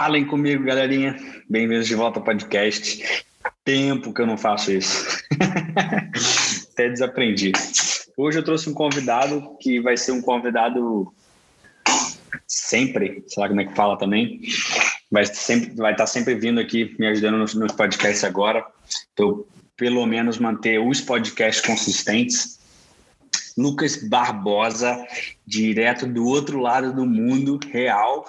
Falem comigo, galerinha. Bem-vindos de volta ao podcast. Tempo que eu não faço isso. Até desaprendi. Hoje eu trouxe um convidado que vai ser um convidado sempre, sei lá como é que fala também. Vai, sempre, vai estar sempre vindo aqui me ajudando nos, nos podcasts agora. Então, pelo menos manter os podcasts consistentes. Lucas Barbosa, direto do outro lado do mundo real,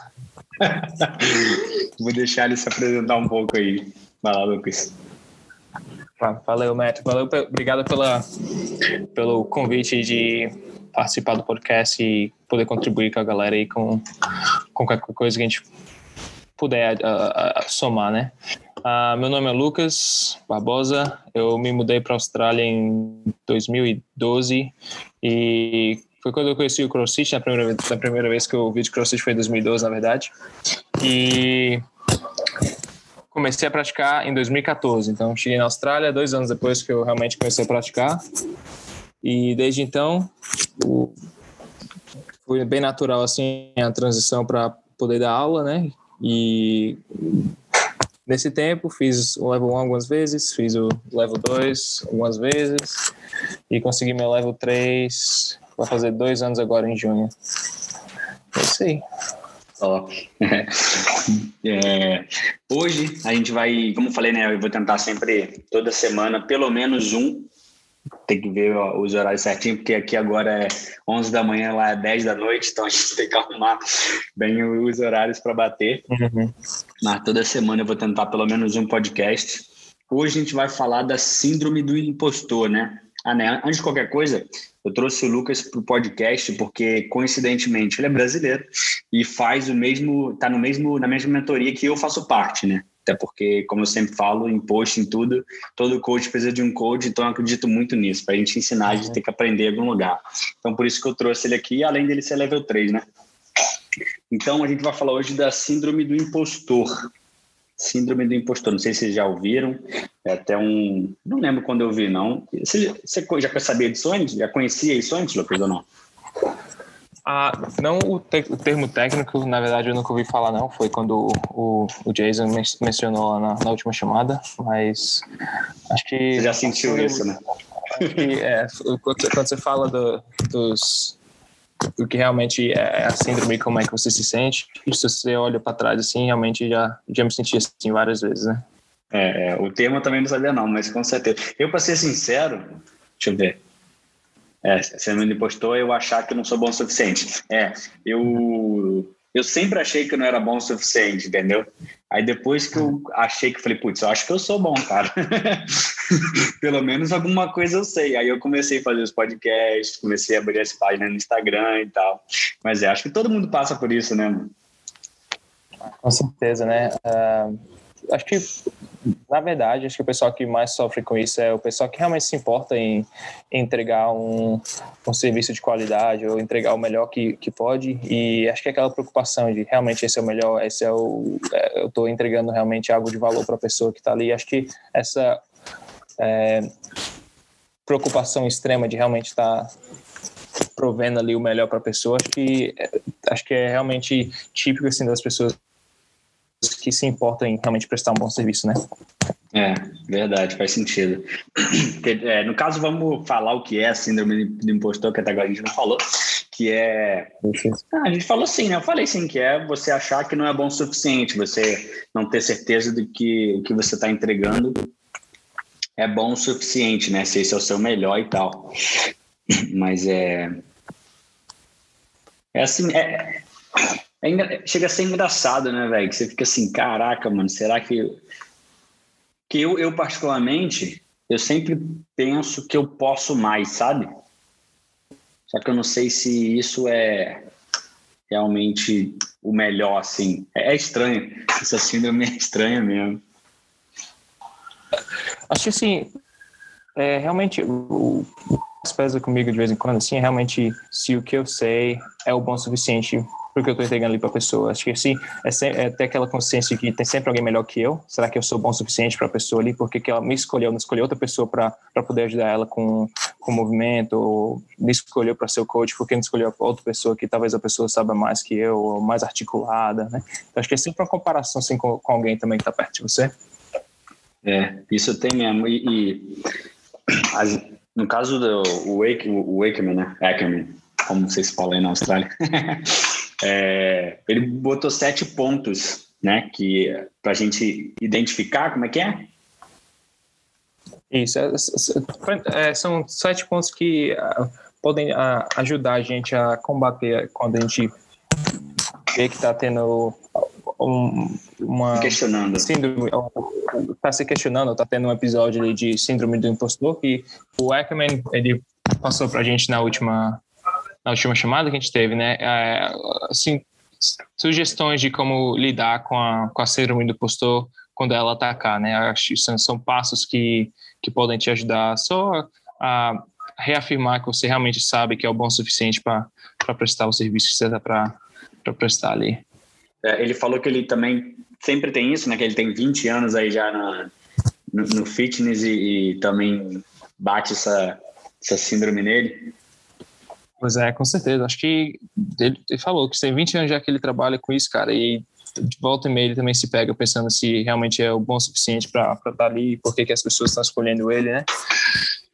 Vou deixar ele se apresentar um pouco aí. Vai lá, Lucas. Valeu, Matt. Valeu, obrigado pela, pelo convite de participar do podcast e poder contribuir com a galera aí com, com qualquer coisa que a gente puder uh, uh, somar, né? Uh, meu nome é Lucas Barbosa, eu me mudei para a Austrália em 2012 e foi quando eu conheci o CrossFit, na primeira, na primeira vez que eu vi de CrossFit foi em 2012, na verdade. E comecei a praticar em 2014. Então, cheguei na Austrália dois anos depois que eu realmente comecei a praticar. E desde então, foi bem natural assim a transição para poder dar aula, né? E nesse tempo fiz o level 1 algumas vezes, fiz o level 2 algumas vezes e consegui meu level 3 Vai fazer dois anos agora em junho. É isso aí. É, hoje a gente vai, como eu falei, né? Eu vou tentar sempre, toda semana, pelo menos um. Tem que ver os horários certinho, porque aqui agora é 11 da manhã, lá é 10 da noite, então a gente tem que arrumar bem os horários para bater. Uhum. Mas toda semana eu vou tentar pelo menos um podcast. Hoje a gente vai falar da síndrome do impostor, né? Ah, né? Antes de qualquer coisa, eu trouxe o Lucas para o podcast porque, coincidentemente, ele é brasileiro e faz o mesmo, está no mesmo, na mesma mentoria que eu faço parte, né? Até porque, como eu sempre falo, em post, em tudo, todo coach precisa de um coach, então eu acredito muito nisso, para a gente ensinar, a gente tem que aprender em algum lugar. Então, por isso que eu trouxe ele aqui, além dele ser level 3, né? Então, a gente vai falar hoje da síndrome do impostor. Síndrome do impostor, não sei se vocês já ouviram, é até um. Não lembro quando eu vi, não. Você, você já sabia disso antes? Já conhecia isso antes, Lucas, ou não? Ah, não o, te, o, termo técnico, na verdade, eu nunca ouvi falar, não. Foi quando o, o Jason mencionou lá na, na, última chamada, mas acho que. Você já sentiu isso, né? Que, é, quando, quando você fala do, dos o que realmente é a síndrome, como é que você se sente. Se você olha para trás assim, realmente já, já me senti assim várias vezes, né? É, é, o termo eu também não sabia não, mas com certeza. Eu, para ser sincero, deixa eu ver. É, você me impostor eu achar que eu não sou bom o suficiente. É, eu eu sempre achei que eu não era bom o suficiente, entendeu? Aí depois que eu achei que falei, putz, eu acho que eu sou bom, cara. Pelo menos alguma coisa eu sei. Aí eu comecei a fazer os podcasts, comecei a abrir as páginas no Instagram e tal. Mas é, acho que todo mundo passa por isso, né? Com certeza, né? Uh, acho que na verdade, acho que o pessoal que mais sofre com isso é o pessoal que realmente se importa em, entregar um, um serviço de qualidade ou entregar o melhor que, que pode. E acho que é aquela preocupação de realmente esse é o melhor, esse é o. É, eu estou entregando realmente algo de valor para a pessoa que está ali. Acho que essa é, preocupação extrema de realmente estar. Tá provendo ali o melhor para a pessoa acho que acho que é realmente típico assim das pessoas que se importam em realmente prestar um bom serviço, né? É, verdade, faz sentido. É, no caso, vamos falar o que é a síndrome do impostor, que até agora a gente não falou, que é... Ah, a gente falou sim, né? Eu falei sim, que é você achar que não é bom o suficiente, você não ter certeza de que o que você está entregando é bom o suficiente, né? Se esse é o seu melhor e tal. Mas é... É assim, é, é, chega a ser engraçado, né, velho? Que você fica assim, caraca, mano, será que. Que eu, eu, particularmente, eu sempre penso que eu posso mais, sabe? Só que eu não sei se isso é realmente o melhor, assim. É, é estranho. Essa síndrome é estranha mesmo. Acho que, assim, é, realmente, o, pesa comigo de vez em quando, assim, é realmente se o que eu sei é o bom suficiente pro que eu estou entregando ali para a pessoa. Acho que assim, é, sempre, é ter aquela consciência de que tem sempre alguém melhor que eu. Será que eu sou bom o suficiente para a pessoa ali? Porque que ela me escolheu, não escolheu outra pessoa para poder ajudar ela com, com o movimento, ou me escolheu para ser o coach, porque não escolheu outra pessoa que talvez a pessoa saiba mais que eu, ou mais articulada, né? Então acho que é sempre uma comparação assim, com, com alguém também que está perto de você. É, isso tem mesmo. E, e as, no caso do Wake, o Wakeman, né? Ackerman, como vocês falam aí na Austrália, é, ele botou sete pontos, né? Que para a gente identificar como é que é. Isso, é, é, são sete pontos que uh, podem uh, ajudar a gente a combater quando a gente vê que está tendo um, uma questionando. síndrome, está se questionando, está tendo um episódio de síndrome do impostor que o Ackerman ele passou para a gente na última na última chamada que a gente teve, né? É, assim, sugestões de como lidar com a, com a síndrome do impostor quando ela atacar, né? Acho que são, passos que, que podem te ajudar só a reafirmar que você realmente sabe que é o bom suficiente para prestar o serviço que você está para prestar ali. É, ele falou que ele também sempre tem isso, né? Que ele tem 20 anos aí já na, no, no fitness e, e, também bate essa, essa síndrome nele. Pois é, com certeza. Acho que ele, ele, falou que tem 20 anos já que ele trabalha com isso, cara, e de volta e meia ele também se pega pensando se realmente é o bom o suficiente para estar tá ali, por que as pessoas estão escolhendo ele, né?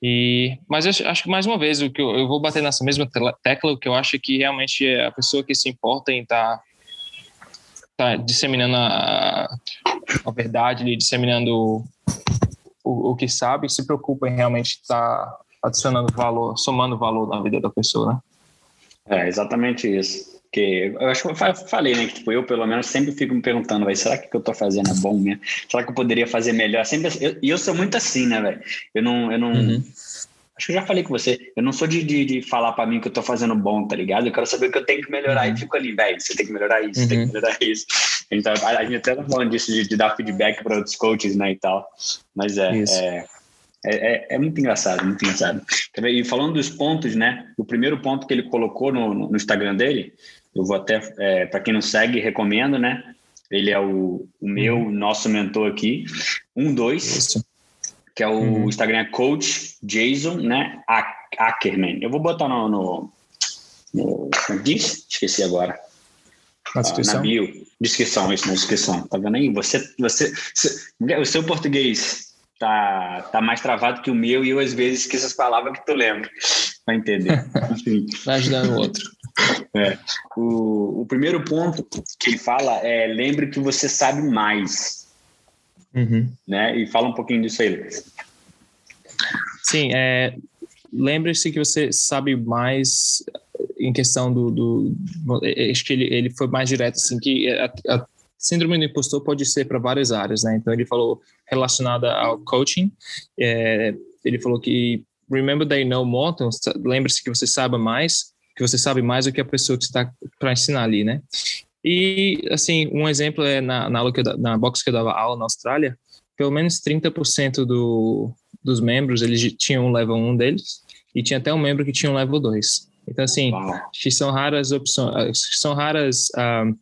E, mas eu acho que mais uma vez o que eu, eu, vou bater nessa mesma tecla, o que eu acho que realmente é a pessoa que se importa em estar tá tá disseminando a, a verdade, disseminando o, o, que sabe, se preocupa em realmente estar tá adicionando valor, somando valor na vida da pessoa, né? É exatamente isso. Que eu acho que eu falei, né? Que tipo, eu, pelo menos, sempre fico me perguntando, vai, será que o que eu tô fazendo é bom mesmo? Será que eu poderia fazer melhor? Sempre, e eu, eu, sou muito assim, né, velho? Eu não, eu não, uhum. Acho que eu já falei com você. Eu não sou de, de, de falar para mim que eu tô fazendo bom, tá ligado? Eu quero saber o que eu tenho que melhorar uhum. e fico ali, velho, você tem que melhorar isso, uhum. tem que uhum. melhorar isso. Então, a, gente até tá falando disso, de, de dar feedback para outros coaches, né, e tal. Mas é, é, é, é, muito engraçado, muito engraçado. E falando dos pontos, né, o primeiro ponto que ele colocou no, no Instagram dele, eu vou até, é, para quem não segue, recomendo, né? Ele é o, o meu, uhum. nosso mentor aqui. Um, dois. Que é o uhum. Instagram Coach Jason, né? Ackerman. Eu vou botar no. no, no é diz? Esqueci agora. Na descrição. Ah, na bio. Descrição, isso, na descrição. Tá vendo aí? Você, você, o seu português tá, tá mais travado que o meu e eu às vezes esqueço as palavras que tu lembra. Vai entender. Enfim. Vai ajudar o outro. É. O, o primeiro ponto que ele fala é lembre que você sabe mais. Uhum. Né? E fala um pouquinho disso aí, Lucas. Sim, é, lembre-se que você sabe mais em questão do, do acho que ele, ele foi mais direto assim que a, a síndrome do impostor pode ser para várias áreas, né? Então ele falou relacionada ao coaching, é, ele falou que remember that you know more, então, lembre-se que você sabe mais, que você sabe mais do que a pessoa que está para ensinar ali, né? E, assim, um exemplo é na, na, aula que eu, na box que eu dava aula na Austrália, pelo menos 30% do, dos membros, eles tinham um level 1 deles, e tinha até um membro que tinha um level 2. Então, assim, que são raras opções, são raras um,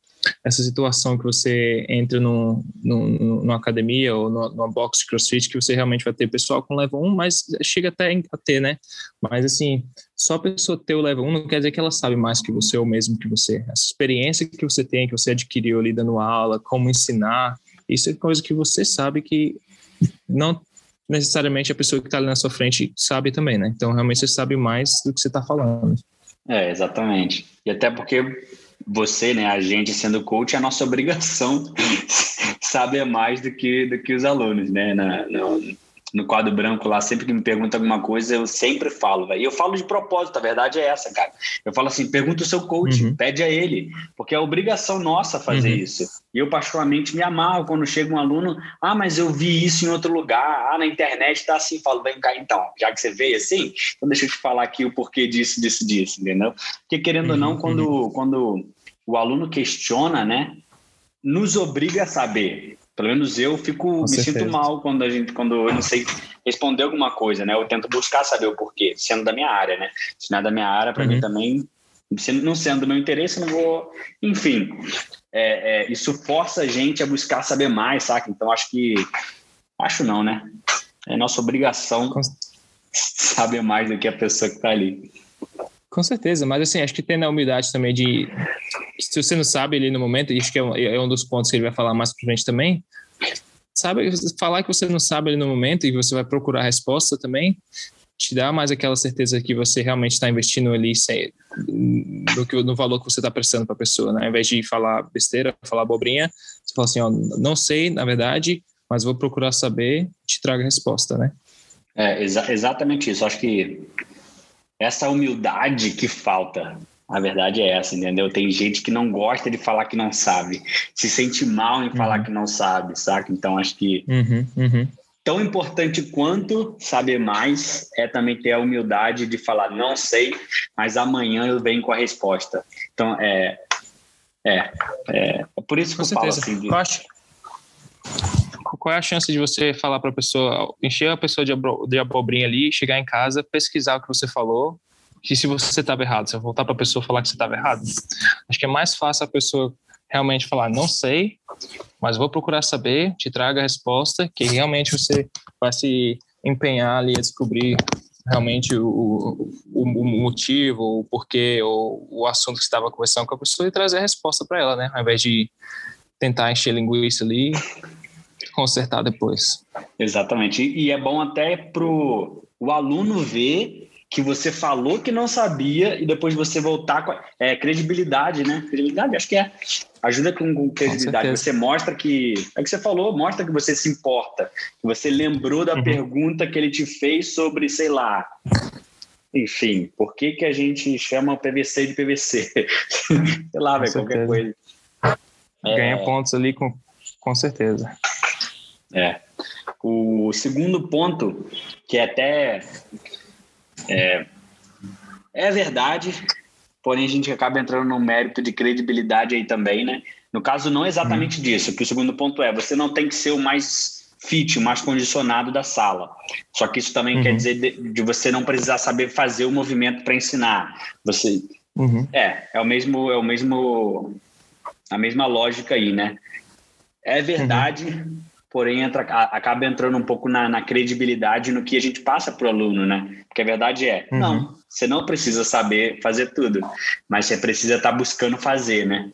essa situação que você entra num, num, numa academia ou numa, box de crossfit que você realmente vai ter pessoal com level 1, mas chega até a ter, né? Mas assim, só a pessoa ter o level 1 não quer dizer que ela sabe mais que você ou mesmo que você. Essa experiência que você tem, que você adquiriu ali dando aula, como ensinar, isso é coisa que você sabe que não necessariamente a pessoa que está ali na sua frente sabe também, né? Então realmente você sabe mais do que você está falando. É, exatamente. E até porque você, né, a gente sendo coach, é a nossa obrigação saber mais do que, do que os alunos, né? Na, no, no quadro branco lá, sempre que me pergunta alguma coisa, eu sempre falo, velho. E eu falo de propósito, a verdade é essa, cara. Eu falo assim, pergunta o seu coach, uhum. pede a ele, porque é obrigação nossa fazer uhum. isso. E eu, particularmente, me amarro quando chega um aluno, ah, mas eu vi isso em outro lugar, ah, na internet tá assim, falo, vem cá então, já que você veio assim, então deixa eu te falar aqui o porquê disso, disso, disso, entendeu? Porque querendo uhum. ou não, uhum. quando, uhum. quando o aluno questiona, né, nos obriga a saber. Pelo menos eu fico, Com me certeza. sinto mal quando a gente, quando eu não sei responder alguma coisa, né? Eu tento buscar saber o porquê, sendo da minha área, né? Se não é da minha área, para uhum. mim também não sendo do meu interesse, não vou. Enfim, é, é, isso força a gente a buscar saber mais, saca? Então acho que. Acho não, né? É nossa obrigação saber mais do que a pessoa que está ali. Com certeza, mas assim, acho que tem a humildade também de. Se você não sabe ali no momento, e acho que é um, dos pontos que ele vai falar mais pra gente também, sabe, falar que você não sabe ali no momento e você vai procurar a resposta também, te dá mais aquela certeza que você realmente está investindo ali sem, no, que, no valor que você está prestando para a pessoa, né? Ao invés de falar besteira, falar abobrinha, você fala assim, ó, não sei, na verdade, mas vou procurar saber, te traga a resposta, né? É, exa exatamente isso. Acho que essa humildade que falta, a verdade é essa, entendeu? Tem gente que não gosta de falar que não sabe, se sente mal em falar uhum. que não sabe, saca? Então acho que uhum, uhum tão importante quanto saber mais é também ter a humildade de falar não sei, mas amanhã eu venho com a resposta. Então é é, é, é por isso que com eu certeza. falo assim. De... Qual, qual é a chance de você falar para a pessoa, encher a pessoa de, de abobrinha ali, chegar em casa, pesquisar o que você falou, e se você estava errado, você voltar para a pessoa falar que você estava errado? Acho que é mais fácil a pessoa realmente falar, não sei, mas vou procurar saber, te traga a resposta, que realmente você vai se empenhar ali a descobrir realmente o, o, o motivo, o porquê, ou o assunto que estava conversando com a pessoa e trazer a resposta para ela, né? Ao invés de tentar encher linguiça ali, consertar depois. Exatamente. E é bom até pro o aluno ver que você falou que não sabia e depois você voltar com a, é, credibilidade, né? Credibilidade, acho que é. Ajuda com, com credibilidade. Com você mostra que. É que você falou, mostra que você se importa. Que você lembrou da uhum. pergunta que ele te fez sobre, sei lá. Enfim, por que, que a gente chama PVC de PVC? sei lá, velho, qualquer coisa. Ganha é... pontos ali com, com certeza. É. O segundo ponto, que é até é, é verdade, porém a gente acaba entrando no mérito de credibilidade aí também, né? No caso, não exatamente hum. disso, que o segundo ponto é, você não tem que ser o mais fit, o mais condicionado da sala. Só que isso também uhum. quer dizer de, de, você não precisar saber fazer o movimento para ensinar. Você uhum. é, é o mesmo, é o mesmo, a mesma lógica aí, né? É verdade. Uhum porém entra, acaba entrando um pouco na, na credibilidade no que a gente passa para o aluno, né? Porque a verdade é, uhum. não, você não precisa saber fazer tudo, mas você precisa estar tá buscando fazer, né?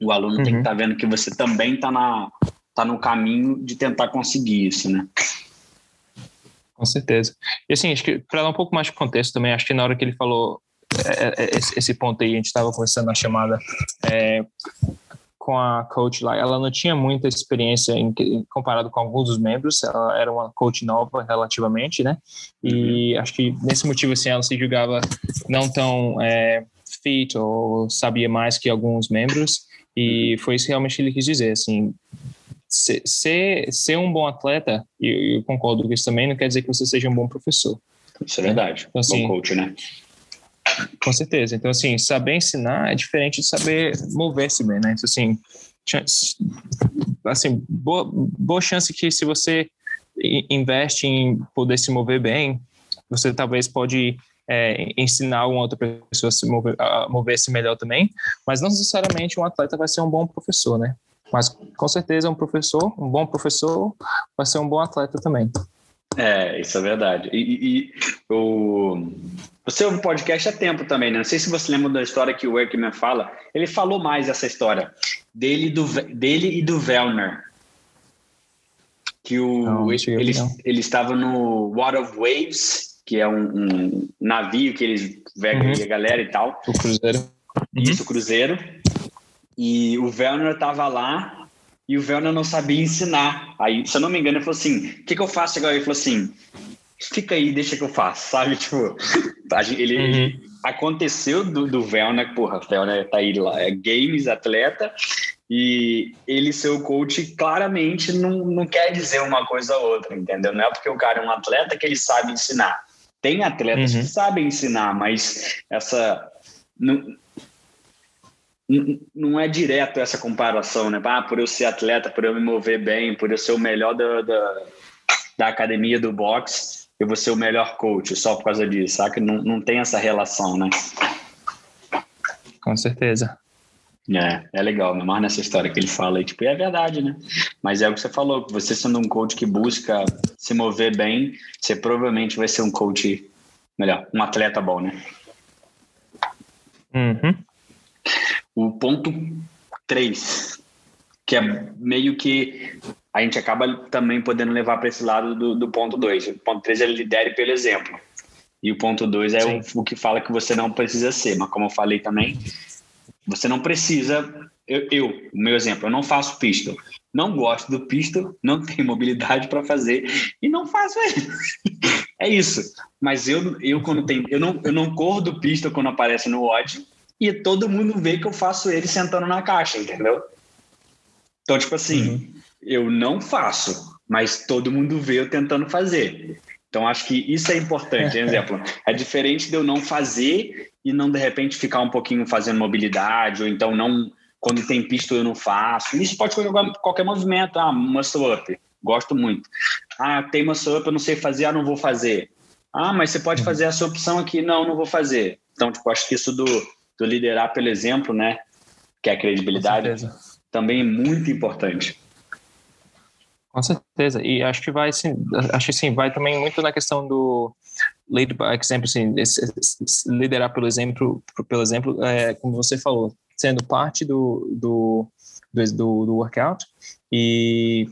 O aluno uhum. tem que estar uhum. tá vendo que você também está na tá no caminho de tentar conseguir isso, né? Com certeza. E assim, acho que para dar um pouco mais de contexto também, acho que na hora que ele falou é, é, esse ponto aí, a gente estava conversando na chamada, é, com a coach lá, ela não tinha muita experiência em, comparado com alguns dos membros, ela era uma coach nova relativamente, né? E uhum. acho que nesse motivo assim ela se julgava não tão é, fit ou sabia mais que alguns membros e uhum. foi isso realmente que ele quis dizer, assim, ser, ser um bom atleta, e eu, eu concordo com isso também, não quer dizer que você seja um bom professor. Isso é verdade. Então, assim, bom coach, né? Com certeza. Então, assim, saber ensinar é diferente de saber mover-se bem, né? Então, assim, assim boa, boa chance que se você investe em poder se mover bem, você talvez pode é, ensinar uma outra pessoa a se mover, mover-se melhor também, mas não necessariamente um atleta vai ser um bom professor, né? Mas com certeza um professor, um bom professor, vai ser um bom atleta também. É, isso é verdade. E, e o, o seu podcast é tempo também, né? Não sei se você lembra da história que o Workman fala. Ele falou mais essa história dele, do, dele e do Vellner. Que o, não, ele, ele estava no Water of Waves, que é um, um navio que eles vegam uhum. a galera e tal. O cruzeiro. Isso, o cruzeiro. E o Vellner estava lá e o Vellner não sabia ensinar. Aí, se eu não me engano, ele falou assim: o que, que eu faço agora? Ele falou assim: fica aí, deixa que eu faço, sabe? Tipo, ele uhum. aconteceu do, do Velner, porra, Velner tá aí lá, é games, atleta, e ele ser o coach claramente não, não quer dizer uma coisa ou outra, entendeu? Não é porque o cara é um atleta que ele sabe ensinar. Tem atletas uhum. que sabem ensinar, mas essa. Não, não é direto essa comparação, né? Ah, por eu ser atleta, por eu me mover bem, por eu ser o melhor da, da, da academia do boxe, eu vou ser o melhor coach só por causa disso, sabe? Não, não tem essa relação, né? Com certeza. É, é legal, me amarro nessa história que ele fala. E, tipo, é verdade, né? Mas é o que você falou, você sendo um coach que busca se mover bem, você provavelmente vai ser um coach melhor, um atleta bom, né? Uhum. O ponto 3, que é meio que a gente acaba também podendo levar para esse lado do, do ponto 2. O ponto 3 é lidere pelo exemplo. E o ponto 2 é o, o, que fala que você não precisa ser. Mas como eu falei também, você não precisa. Eu, eu meu exemplo, eu não faço pistol. Não gosto do pistol, não tenho mobilidade para fazer e não faço ele. é isso. Mas eu, eu quando tenho. Eu não, eu não corro do pistol quando aparece no odd e todo mundo vê que eu faço ele sentando na caixa, entendeu? Então, tipo assim, uhum. eu não faço, mas todo mundo vê eu tentando fazer. Então, acho que isso é importante, exemplo. É diferente de eu não fazer e não, de repente, ficar um pouquinho fazendo mobilidade, ou então não, quando tem pista eu não faço. Isso pode jogar qualquer movimento. Ah, muscle up, gosto muito. Ah, tem muscle up, eu não sei fazer, ah, não vou fazer. Ah, mas você pode uhum. fazer essa opção aqui. Não, não vou fazer. Então, tipo, acho que isso do, do liderar pelo exemplo, né? Que é a credibilidade, também é muito importante. Com certeza. E acho que vai, sim, acho que sim, vai também muito na questão do lead by example, assim, liderar pelo exemplo, pelo exemplo, é, como você falou, sendo parte do, do, do, do workout e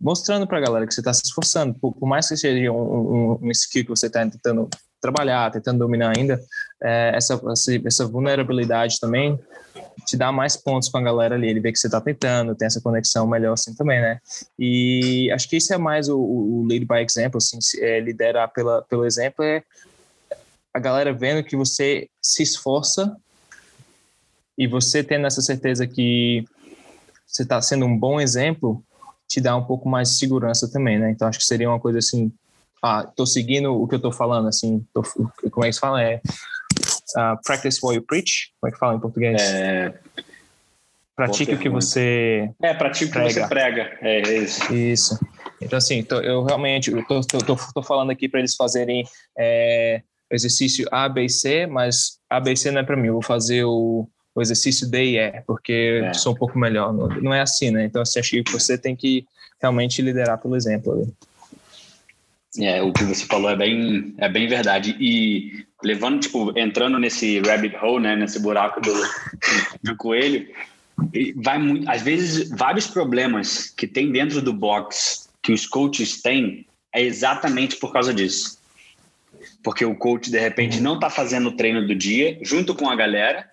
mostrando para a galera que você está se esforçando, por, por, mais que seja um, um, um skill que você está tentando trabalhar, tentando dominar ainda, é, essa, essa, vulnerabilidade também te dá mais pontos com a galera ali. Ele vê que você está tentando, tem essa conexão melhor assim também, né? E acho que isso é mais o, o lead by example, assim, é, liderar pela, pelo exemplo é a galera vendo que você se esforça e você tendo essa certeza que você está sendo um bom exemplo, te dá um pouco mais de segurança também, né? Então acho que seria uma coisa assim, ah, tô seguindo o que eu tô falando, assim, tô, como é que se fala? É uh, practice what you preach, como é que fala em português? É... Pratique o que você É, pratique o que você prega, é, é isso. Isso. Então, assim, tô, eu realmente tô falando aqui para eles fazerem é, exercício A, B e C, mas A, B e C não é para mim, eu vou fazer o, o exercício D e E, porque é. sou um pouco melhor. Não, não é assim, né? Então, assim, acho que você tem que realmente liderar pelo exemplo. Ali. É, o que você falou é bem, é bem verdade. E levando, tipo, entrando nesse rabbit hole, né, nesse buraco do, do coelho, vai muito, às vezes, vários problemas que tem dentro do box que os coaches têm é exatamente por causa disso. Porque o coach, de repente, não está fazendo o treino do dia junto com a galera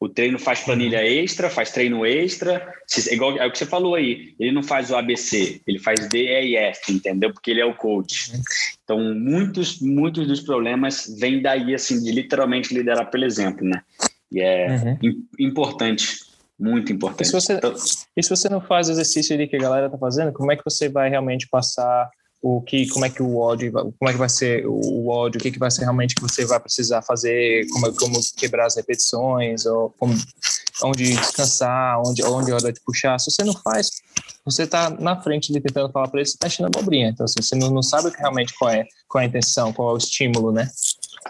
o treino faz planilha extra, faz treino extra, é igual é o que você falou aí. Ele não faz o ABC, ele faz D, E e F, entendeu? Porque ele é o coach. Então, muitos, muitos dos problemas vêm daí, assim, de literalmente liderar pelo exemplo, né? E é uhum. importante, muito importante. E se, você, então, e se você não faz o exercício ali que a galera tá fazendo, como é que você vai realmente passar o que, como é que o ódio, como é que vai ser o ódio, o que, que vai ser realmente que você vai precisar fazer, como, como quebrar as repetições, ou como, onde descansar, onde, onde é hora de puxar. Se você não faz, você está na frente de tentando falar para eles, está achando abobrinha. Então, assim, você não, não sabe realmente qual é, qual é a intenção, qual é o estímulo, né?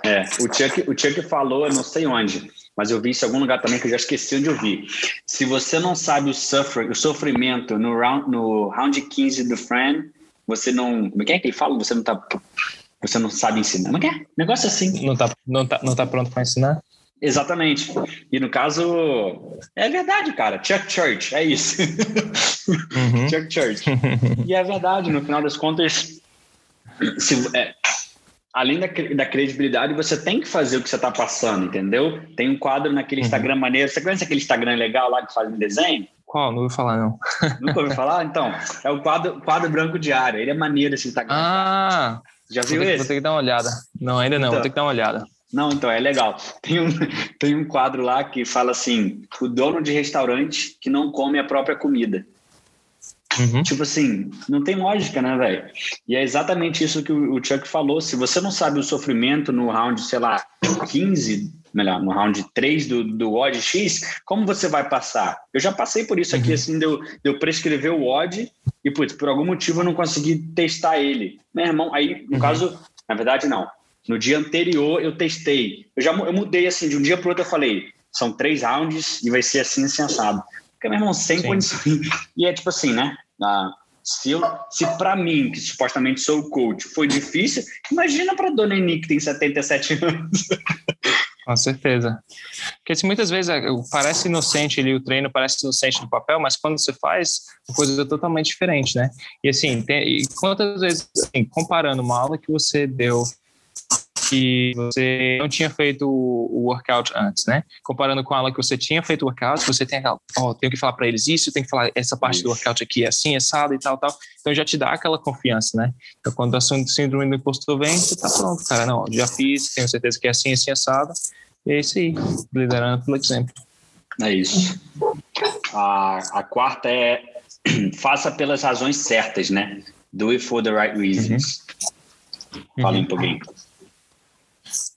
É, o Chuck, o Chuck falou, eu não sei onde, mas eu vi isso em algum lugar também que eu já esqueci onde eu vi. Se você não sabe o, sofrimento no round, no round 15 do Friend, você não. Como é que é que ele fala? Você não tá. Você não sabe ensinar. Como é que é? Negócio assim. Não tá, não tá, não tá pronto para ensinar? Exatamente. E no caso, é verdade, cara. Chuck Church, é isso. Uhum. Chuck Church. E é verdade, no final das contas, se, é, além da, da credibilidade, você tem que fazer o que você está passando, entendeu? Tem um quadro naquele uhum. Instagram maneiro. Você conhece aquele Instagram legal lá que faz um desenho? Qual? Não ouvi falar, não. Nunca ouviu falar? Então, é o quadro, quadro branco diário. Ele é maneiro esse Instagram. Ah! Já viu vou ter, esse? Vou ter que dar uma olhada. Não, ainda não, então, vou ter que dar uma olhada. Não, então, é legal. Tem um, tem um quadro lá que fala assim: o dono de restaurante que não come a própria comida. Uhum. Tipo assim, não tem lógica, né, velho? E é exatamente isso que o Chuck falou. Se você não sabe o sofrimento no round, sei lá, 15, melhor, no round 3 do, do odd X, como você vai passar? Eu já passei por isso aqui, uhum. assim, de eu, de eu prescrever o odd e, putz, por algum motivo eu não consegui testar ele. Meu irmão, aí, no uhum. caso, na verdade, não. No dia anterior eu testei. Eu já eu mudei assim, de um dia para outro eu falei, são três rounds e vai ser assim, sensado. Porque, meu irmão, sem Sim. condições. E é tipo assim, né? Ah, se, eu, se para mim, que supostamente sou o coach, foi difícil, imagina para dona Eni, que tem 77 anos. Com certeza. Porque assim, muitas vezes é, parece inocente ali, o treino parece inocente no papel, mas quando você faz, a coisa é totalmente diferente, né? E assim, tem, e quantas vezes, assim, comparando uma aula que você deu que você não tinha feito o workout antes, né? Comparando com a aula que você tinha feito o workout, você tem aquela, ó, oh, tenho que falar para eles isso, tenho que falar essa parte isso. do workout aqui é assim, assado e tal, tal. Então já te dá aquela confiança, né? Então quando de síndrome do impostor vem, você tá pronto, cara. Não, já fiz, tenho certeza que é assim, assim, assado. E é isso aí, liderando pelo exemplo. É isso. A, a quarta é faça pelas razões certas, né? Do it for the right reasons. Uhum. Fala uhum. um pouquinho.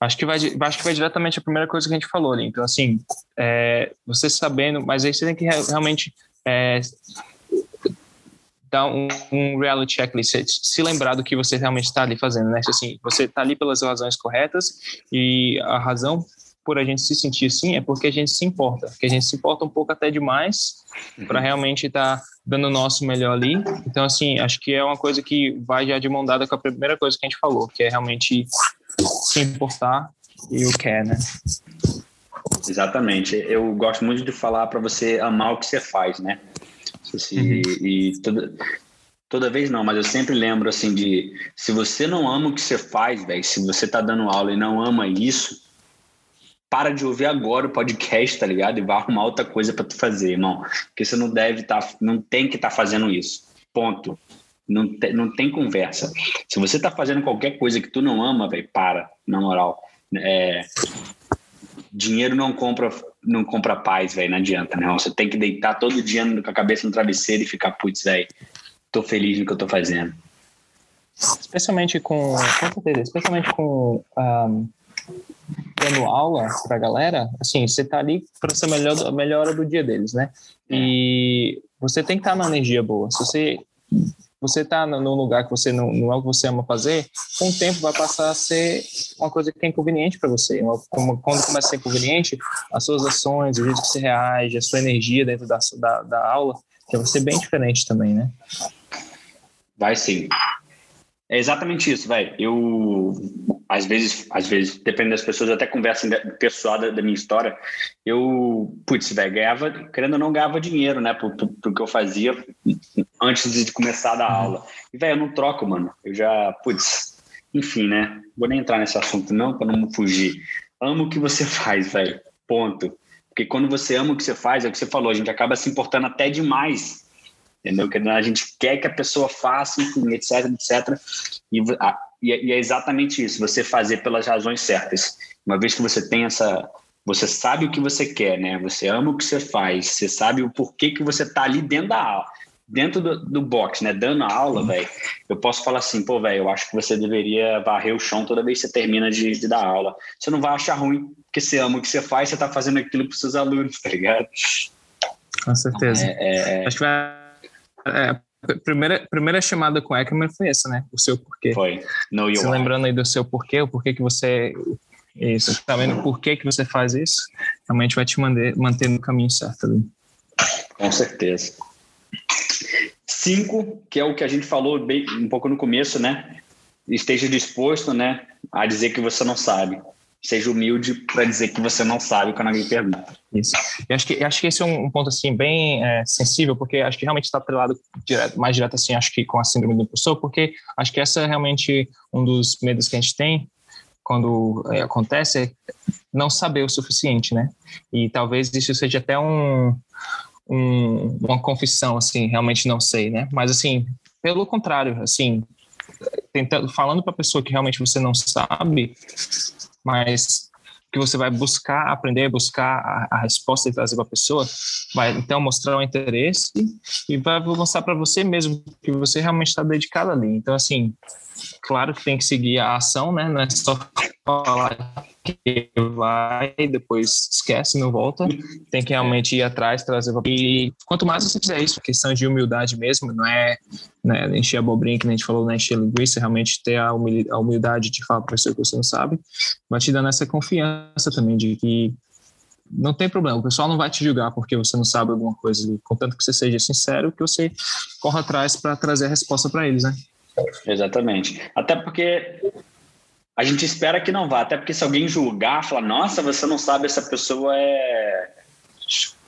Acho que vai, acho que vai diretamente a primeira coisa que a gente falou ali. Então, assim, é, você sabendo, mas aí você tem que realmente é, dar um, um, reality checklist, se lembrar do que você realmente está ali fazendo, né? Assim, você está ali pelas razões corretas e a razão por a gente se sentir assim é porque a gente se importa, que a gente se importa um pouco até demais para uhum. realmente estar tá dando o nosso melhor ali. Então, assim, acho que é uma coisa que vai já de mão dada com a primeira coisa que a gente falou, que é realmente se importar e o quer, né? Exatamente. Eu gosto muito de falar para você amar o que você faz, né? Assim, uhum. E, e toda, toda vez não, mas eu sempre lembro assim de se você não ama o que você faz, velho, se você tá dando aula e não ama isso, para de ouvir agora o podcast, tá ligado? E vai arrumar outra coisa para tu fazer, irmão. Porque você não deve estar, tá, não tem que estar tá fazendo isso. Ponto. Não, te, não tem conversa. Se você tá fazendo qualquer coisa que tu não ama, velho, para, na moral. É, dinheiro não compra não compra paz, velho, não adianta, né? Você tem que deitar todo dia com a cabeça no travesseiro e ficar, putz, velho, tô feliz no que eu tô fazendo. Especialmente com, com certeza, especialmente com um, dando aula pra galera, assim, você tá ali para ser a melhor, a melhor hora do dia deles, né? E você tem que estar tá na energia boa. Se você você está num lugar que você não, não é o que você ama fazer, com o tempo vai passar a ser uma coisa que é inconveniente para você. Quando começa a ser inconveniente, as suas ações, o jeito que você reage, a sua energia dentro da, da, da aula, vai ser bem diferente também, né? Vai sim. É exatamente isso, velho. Eu, às vezes, às vezes, dependendo das pessoas, até conversa pessoal da, da, minha história. Eu, putz, velho, ganhava, querendo ou não, ganhava dinheiro, né, pro, pro, que eu fazia antes de começar a aula. E, velho, eu não troco, mano. Eu já, putz, enfim, né? Vou nem entrar nesse assunto, não, para não fugir. Amo o que você faz, velho. Ponto. Porque quando você ama o que você faz, é o que você falou, a gente acaba se importando até demais entendeu? Que a gente quer que a pessoa faça, enfim, etc, etc. E, a, e, é exatamente isso, você fazer pelas razões certas. Uma vez que você tem essa, você sabe o que você quer, né? Você ama o que você faz, você sabe o porquê que você tá ali dentro da aula, dentro do, do box, né? Dando a aula, uhum. velho. Eu posso falar assim, pô, velho, eu acho que você deveria varrer o chão toda vez que você termina de, de dar aula. Você não vai achar ruim, porque você ama o que você faz, você tá fazendo aquilo para seus alunos, tá ligado? Com certeza. É, é, é... Acho que vai é, primeira, primeira chamada com Ekman foi essa, né? O seu porquê. Foi. No you lembrando aí do seu porquê, o porquê que você. Isso, tá vendo por que, que você faz isso? Realmente vai te manter, manter no caminho certo ali. Com certeza. Cinco, que é o que a gente falou bem, um pouco no começo, né? Esteja disposto, né, a dizer que você não sabe seja humilde para dizer que você não sabe quando alguém pergunta. Isso. Eu acho que, acho que esse é um, ponto assim bem é, sensível, porque acho que realmente está atrelado direto, mais direto assim, acho que com a síndrome do impostor, porque acho que essa é realmente um dos medos que a gente tem quando é, acontece é não saber o suficiente, né? E talvez isso seja até um, um, uma confissão, assim, realmente não sei, né? Mas assim, pelo contrário, assim, tentando, falando para a pessoa que realmente você não sabe, mas que você vai buscar aprender, buscar a, a resposta e trazer para a pessoa, vai então mostrar o interesse e vai mostrar para você mesmo que você realmente está dedicado ali. Então, assim, claro que tem que seguir a ação, né? Não é só falar que vai e depois esquece, não volta. Tem que realmente ir atrás, trazer. E quanto mais você fizer isso, questão de humildade mesmo, não é né, encher a abobrinha que a gente falou, né, encher a linguiça, realmente ter a humildade de falar para pessoa que você não sabe, vai te dando essa confiança também de que não tem problema, o pessoal não vai te julgar porque você não sabe alguma coisa, contanto que você seja sincero, que você corra atrás para trazer a resposta para eles, né? Exatamente. Até porque a gente espera que não vá, até porque se alguém julgar, falar, nossa, você não sabe, essa pessoa é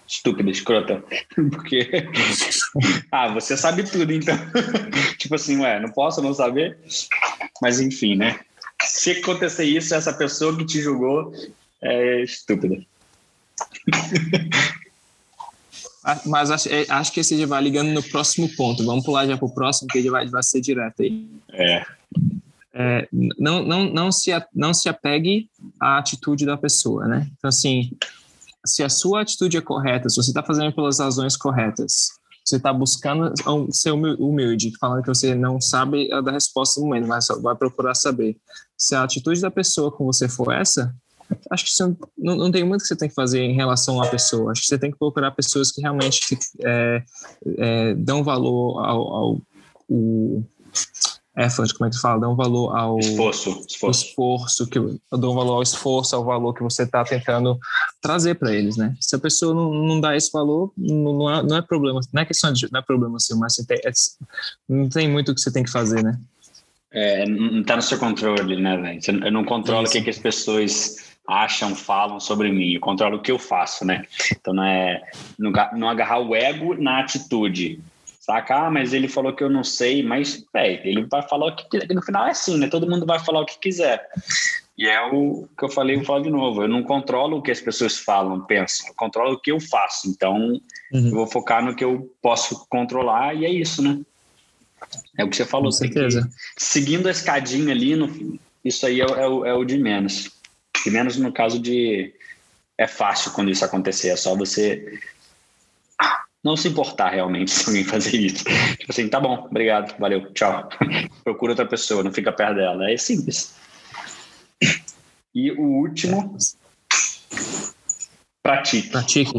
estúpida, escrota. Porque, ah, você sabe tudo, então. tipo assim, ué, não posso não saber? Mas enfim, né? Se acontecer isso, essa pessoa que te julgou é estúpida. Ah, mas acho, é, acho que esse já vai ligando no próximo ponto. Vamos pular já para o próximo, que já vai, vai ser direto aí. É. é. não, não, não, se, não se apegue à atitude da pessoa, né? Então, assim, se a sua atitude é correta, se você está fazendo pelas razões corretas, você está buscando ser humilde, falando que você não sabe da resposta no momento, mas vai procurar saber. Se a atitude da pessoa com você for essa, acho que não, não, tem muito que você tem que fazer em relação à pessoa. Acho que você tem que procurar pessoas que realmente é, é, dão valor ao, ao, ao effort, como é que fala? Dá um valor ao esforço, esforço, esforço que dá um valor ao esforço, ao valor que você está tentando trazer para eles, né? Se a pessoa não, não dá esse valor, não, não, é, não é problema, não é questão de, não é problema seu, mas tem, é, não tem muito o que você tem que fazer, né? É, não está no seu controle, né, velho? Eu não controlo o que, que as pessoas acham, falam sobre mim. Eu controlo o que eu faço, né? Então não é não, não agarrar o ego na atitude Saca? Ah, mas ele falou que eu não sei, mas, velho, ele vai falar o que quiser. No final é assim, né? Todo mundo vai falar o que quiser. E é o que eu falei, eu falo de novo. Eu não controlo o que as pessoas falam, pensam. Eu controlo o que eu faço. Então, uhum. eu vou focar no que eu posso controlar e é isso, né? É o que você falou. Com certeza. Que, seguindo a escadinha ali, no, isso aí é, é, o, é o de menos. De menos no caso de... É fácil quando isso acontecer. É só você não se importar realmente se alguém fazer isso. Tipo assim, tá bom, obrigado, valeu, tchau. Procura outra pessoa, não fica perto dela. É simples. E o último, pratique. Pratique.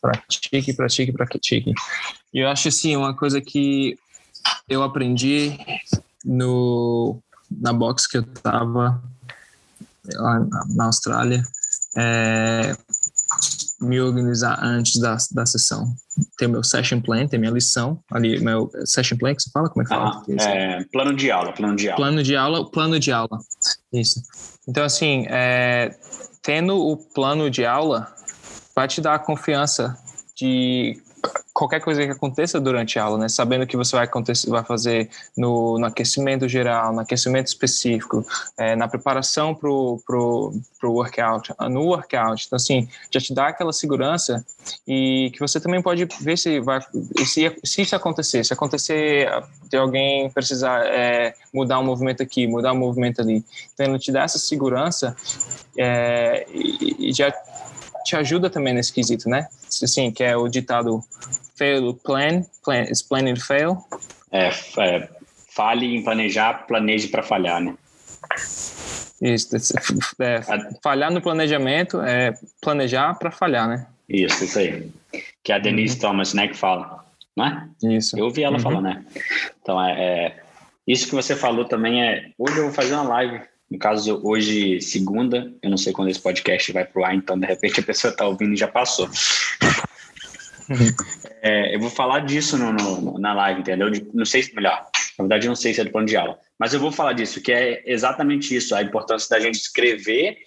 Pratique, pratique, pratique. Eu acho assim, uma coisa que eu aprendi no, na box que eu tava lá na Austrália é me organizar antes da, da sessão. Tem meu session plan, tem minha lição, ali, meu session plan que você fala? Como é que fala? Ah, é, plano de aula, plano de aula. Plano de aula, plano de aula. Isso. Então, assim, é, tendo o plano de aula, vai te dar a confiança de qualquer coisa que aconteça durante a aula, né? Sabendo que você vai acontecer, vai fazer no, no aquecimento geral, no aquecimento específico, é, na preparação para o pro, pro workout, no workout. Então, assim, já te dá aquela segurança e que você também pode ver se vai, se, se isso acontecer, se acontecer de alguém precisar é, mudar um movimento aqui, mudar um movimento ali. Então, ele te dá essa segurança é, e, e já te ajuda também nesse quesito, né? Assim, que é o ditado fail plan, plan is planning to fail. É, é fale em planejar, planeje para falhar, né? Isso, é, falhar no planejamento é planejar para falhar, né? Isso, isso aí. Que é a Denise uhum. Thomas, né, que fala, não é? Isso. Eu ouvi ela uhum. falar, né? Então, é, é, isso que você falou também é... Hoje eu vou fazer uma live no caso, hoje, segunda, eu não sei quando esse podcast vai pro ar, então de repente a pessoa está ouvindo e já passou. é, eu vou falar disso no, no, na live, entendeu? De, não sei se melhor. Na verdade, eu não sei se é do plano de aula. Mas eu vou falar disso, que é exatamente isso, a importância da gente escrever,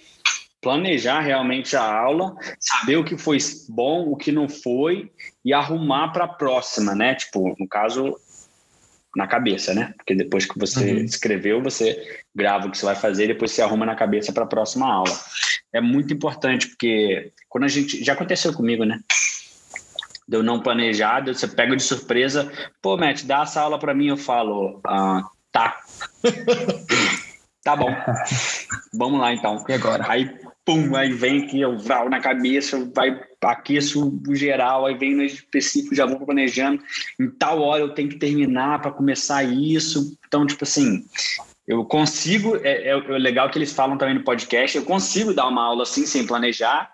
planejar realmente a aula, saber o que foi bom, o que não foi, e arrumar para a próxima, né? Tipo, no caso, na cabeça, né? Porque depois que você uhum. escreveu, você grava o que você vai fazer e depois você arruma na cabeça para a próxima aula. É muito importante, porque quando a gente. Já aconteceu comigo, né? Deu não planejado, você pega de surpresa, pô, Matt, dá essa aula para mim, eu falo, ah, tá. tá bom. Vamos lá então. E agora? Aí pum, aí vem que eu vou na cabeça, vai aqueço o geral, aí vem no específico, já vou planejando. Em tal hora eu tenho que terminar para começar isso. Então, tipo assim, eu consigo, é, é, é, legal que eles falam também no podcast, eu consigo dar uma aula assim sem planejar,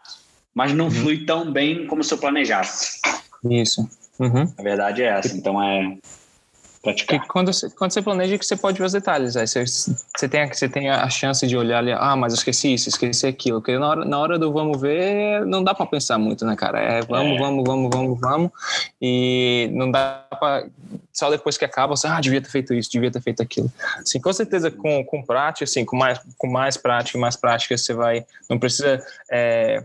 mas não uhum. flui tão bem como se eu planejasse. Isso. Uhum. A verdade é essa. Então é praticar. Quando, você, quando você planeja, que você pode ver os detalhes. Aí você, você, tem, você tem a chance de olhar ali, ah, mas eu esqueci isso, esqueci aquilo. Porque na hora, na hora do vamos ver, não dá para pensar muito, né, cara? É vamos, é. vamos, vamos, vamos, vamos. E não dá para só depois que acaba, você, ah, devia ter feito isso, devia ter feito aquilo. Assim, com certeza, com, com prática, assim, com mais, com mais prática, mais prática, você vai, não precisa é,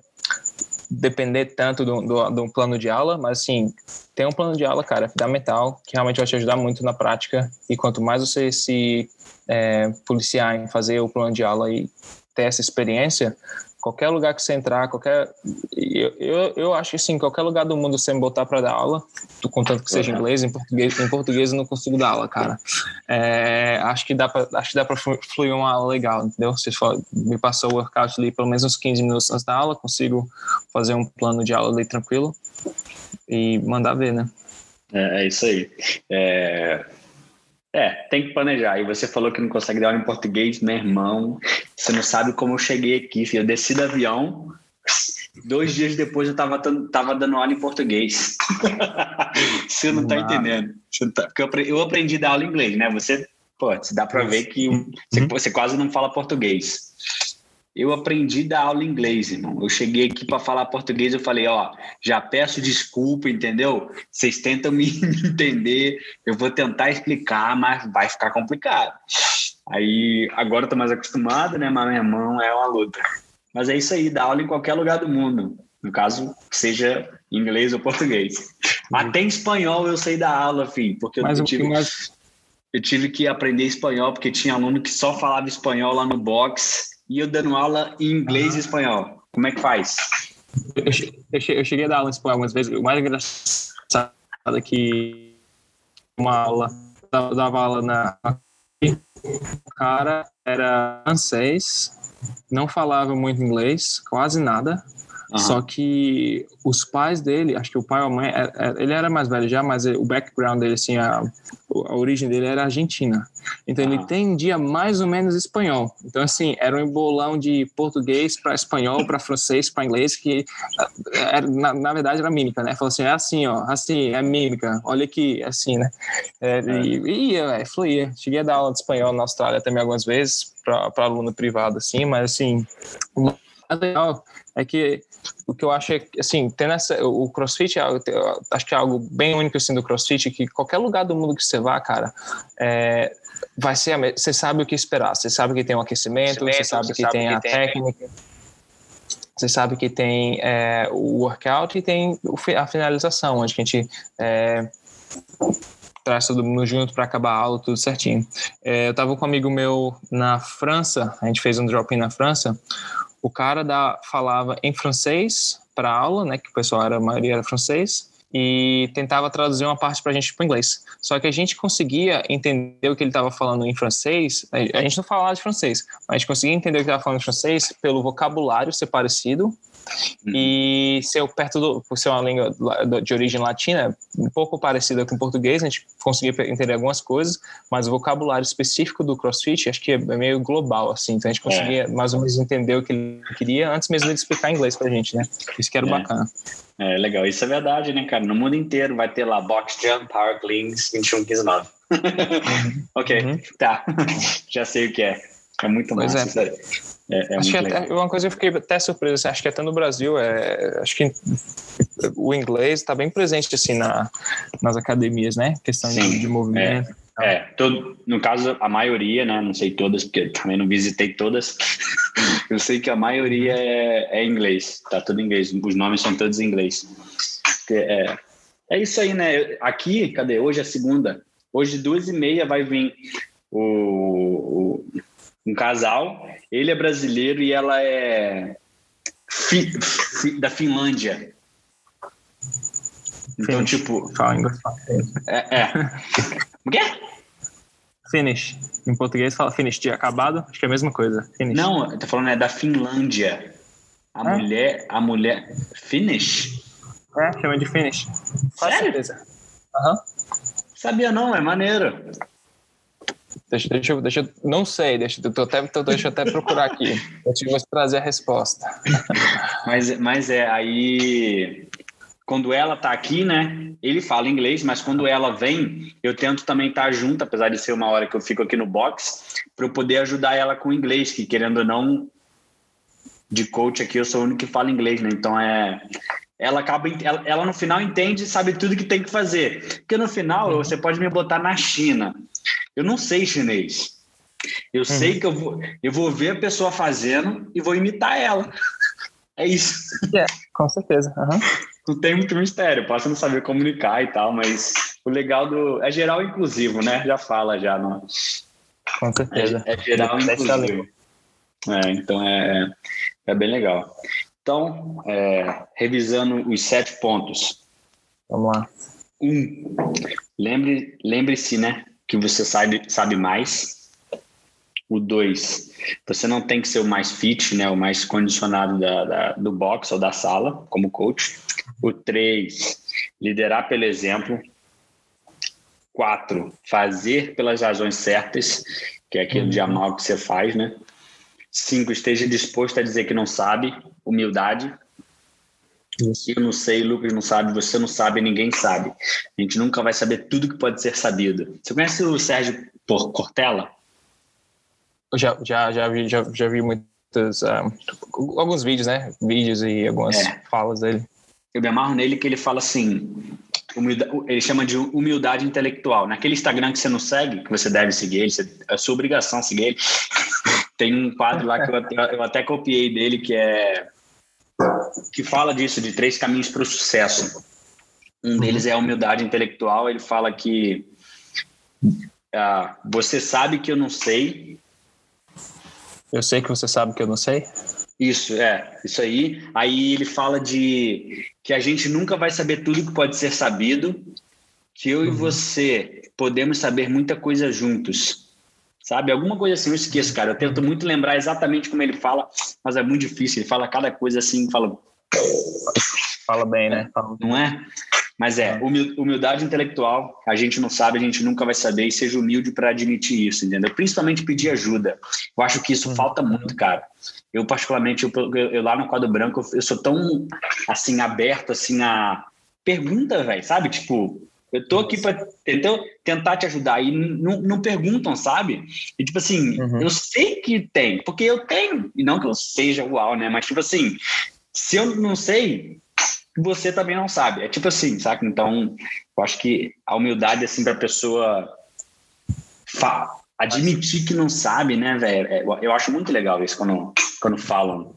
depender tanto do, do, do, plano de aula, mas assim, tem um plano de aula, cara, fundamental, que realmente vai te ajudar muito na prática, e quanto mais você se é, policiar em fazer o plano de aula e ter essa experiência, qualquer lugar que você entrar, qualquer. Eu, eu, eu acho que sim, qualquer lugar do mundo você me botar para dar aula, contanto que seja em inglês, em português, em português eu não consigo dar aula, cara. É, acho que dá para acho que dá para fluir uma aula legal, entendeu? Se for, me passou o workout ali pelo menos uns 15 minutos antes da aula, consigo fazer um plano de aula ali tranquilo e mandar ver, né? É, é isso aí. É, é, tem que planejar. E você falou que não consegue dar aula em português, meu irmão. Você não sabe como eu cheguei aqui, filho. Eu desci do avião, dois dias depois eu tava, tava dando aula em português. você não tá entendendo. Tá, porque eu aprendi a dar aula em inglês, né? Você, pô, dá pra ver que você, uhum. você quase não fala português. Eu aprendi da aula inglês, irmão. Eu cheguei aqui para falar português, eu falei, ó, já peço desculpa, entendeu? Vocês tentam me entender, eu vou tentar explicar, mas vai ficar complicado. Aí, agora eu tô mais acostumado, né? Mas meu irmão é uma luta. Mas é isso aí, dá aula em qualquer lugar do mundo. No caso, seja inglês ou português. Até em espanhol eu sei dar aula, filho, porque eu tive, mais... eu tive que aprender espanhol, porque tinha aluno que só falava espanhol lá no box e eu dando aula em inglês e espanhol. Como é que faz? Eu, eu cheguei a dar aula em espanhol algumas vezes. O mais engraçado é que uma aula, dava aula na. O cara era francês, não falava muito inglês, quase nada. Uhum. Só que os pais dele, acho que o pai ou a mãe, é, é, ele era mais velho já, mas o background dele, assim, a, a origem dele era argentina. Então uhum. ele entendia mais ou menos espanhol. Então, assim, era um embolão de português para espanhol, para francês, para inglês, que era, na, na, verdade era mímica, né? Falou assim: é assim, ó, assim, é mímica, olha aqui, é assim, né? É, é. E ia, é, fluía. Cheguei a dar aula de espanhol na Austrália também algumas vezes, para aluno privado, assim, mas assim, legal é que o que eu acho é assim, tendo essa, o CrossFit, é acho que é algo bem único, assim, do CrossFit, que qualquer lugar do mundo que você vá, cara, é, vai ser, você sabe o que esperar, você sabe que tem um aquecimento, você sabe você que sabe tem que a tem. técnica, você sabe que tem é, o workout e tem a finalização, onde a gente é, traz todo mundo junto para acabar a aula, tudo certinho. É, eu estava com um amigo meu na França, a gente fez um drop-in na França, o cara da, falava em francês para aula, né, que o pessoal era, a maioria era francês, e tentava traduzir uma parte para a gente para inglês. Só que a gente conseguia entender o que ele estava falando em francês. A gente não falava de francês, mas a gente conseguia entender o que estava falando em francês pelo vocabulário ser parecido Uhum. E ser perto do, por ser uma língua de origem latina, um pouco parecida com o português, a gente conseguia entender algumas coisas, mas o vocabulário específico do CrossFit acho que é meio global, assim, então a gente conseguia é. mais ou menos entender o que ele queria antes mesmo de explicar inglês pra gente, né? Isso que era é. bacana. É legal, isso é verdade, né, cara? No mundo inteiro vai ter lá Box Jump, Power Cleans, 21, 15, 9. Uhum. ok, uhum. tá. Já sei o que é. É muito pois massa é. isso. É, é acho que até, uma coisa eu fiquei até surpreso, assim, acho que até no Brasil, é, acho que o inglês está bem presente assim na, nas academias, né? Questão Sim, de, movimento. É, é, todo, no caso, a maioria, né? Não sei todas, porque também não visitei todas. eu sei que a maioria é, é inglês, tá tudo em inglês. Os nomes são todos em inglês. É, é isso aí, né? Aqui, cadê? Hoje é segunda. Hoje, duas e meia, vai vir o, o um casal. Ele é brasileiro e ela é fi, fi, da Finlândia. Então, Finish. tipo. É. é. O quê? Finish. Em português fala finish de acabado, acho que é a mesma coisa. Finish. Não, tô falando é da Finlândia. A é? mulher. A mulher. Finish? É, chama de finish. Sério? Aham. Uhum. Sabia não, é maneiro. Deixa, deixa, eu, deixa, não sei, deixa, eu até, deixa eu até procurar aqui. Eu vou trazer a resposta. mas, mas é, aí. quando ela tá aqui, né? Ele fala inglês, mas quando ela vem, eu tento também estar tá junto, apesar de ser uma hora que eu fico aqui no box, para eu poder ajudar ela com inglês, que querendo ou não, de coach aqui eu sou o único que fala inglês, né? Então é ela acaba ela, ela, no final entende e sabe tudo que tem que fazer. Porque no final você pode me botar na China. Eu não sei chinês. Eu uhum. sei que eu vou, eu vou ver a pessoa fazendo e vou imitar ela. É isso. É, com certeza. Uhum não tem muito mistério, posso não saber comunicar e tal, mas o legal do. É geral inclusivo, né? Já fala já. Não? Com certeza. É, é geral inclusivo. É, então é, é bem legal. Então, é, revisando os sete pontos. Vamos lá. Um, lembre, lembre-se, né, que você sabe, sabe mais. O dois, você não tem que ser o mais fit, né, o mais condicionado da, da, do box ou da sala, como coach. O três, liderar pelo exemplo. Quatro, fazer pelas razões certas, que é aquele uhum. diagnóstico que você faz, né? Cinco, esteja disposto a dizer que não sabe, humildade. Eu não sei, Lucas não sabe, você não sabe, ninguém sabe. A gente nunca vai saber tudo que pode ser sabido. Você conhece o Sérgio Cortella? já, já, já vi, já, já vi muitos, um, ah, alguns vídeos, né? Vídeos e algumas é. falas dele eu me amarro nele que ele fala assim, ele chama de humildade intelectual. Naquele Instagram que você não segue, que você deve seguir ele, é sua obrigação seguir ele. Tem um quadro lá que eu até, eu até copiei dele que é que fala disso de três caminhos para o sucesso. Um deles é a humildade intelectual. Ele fala que ah, você sabe que eu não sei. Eu sei que você sabe que eu não sei. Isso, é, isso aí. Aí ele fala de que a gente nunca vai saber tudo que pode ser sabido, que eu uhum. e você podemos saber muita coisa juntos. Sabe? Alguma coisa assim, eu esqueço, cara. Eu tento muito lembrar exatamente como ele fala, mas é muito difícil. Ele fala cada coisa assim, fala. Fala bem, né? Fala... Não é? Mas é, humildade intelectual, a gente não sabe, a gente nunca vai saber, e seja humilde para admitir isso, entendeu? Principalmente pedir ajuda. Eu acho que isso uhum. falta muito, cara. Eu, particularmente, eu, eu, eu lá no quadro branco, eu, eu sou tão, assim, aberto, assim, a pergunta, velho, sabe? Tipo, eu tô aqui para tentar, tentar te ajudar e não, não perguntam, sabe? E tipo assim, uhum. eu sei que tem, porque eu tenho, e não que eu seja uau, né? Mas tipo assim, se eu não sei, você também não sabe. É tipo assim, saca? Então, eu acho que a humildade, assim, pra pessoa admitir que não sabe, né, velho? É, eu acho muito legal isso quando, quando falam.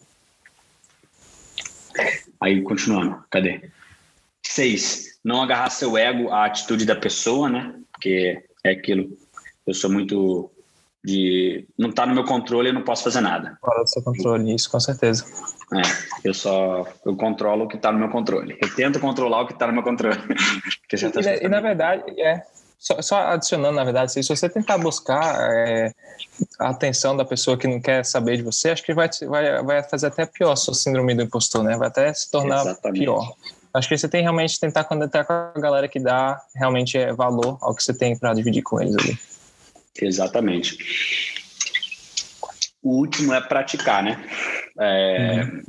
Aí, continuando, cadê? Seis, não agarrar seu ego à atitude da pessoa, né? Porque é aquilo. Eu sou muito de não tá no meu controle, eu não posso fazer nada. Fora do seu controle, isso com certeza. É, eu só eu controlo o que está no meu controle. Eu tento controlar o que está no meu controle. e, tá e, e na verdade, é, só, só, adicionando, na verdade, se você tentar buscar é, a atenção da pessoa que não quer saber de você, acho que vai, vai, vai fazer até pior a sua síndrome do impostor, né? Vai até se tornar Exatamente. pior. Acho que você tem realmente tentar conectar com a galera que dá realmente é, valor ao que você tem para dividir com eles ali. Exatamente. O último é praticar, né? É, uhum.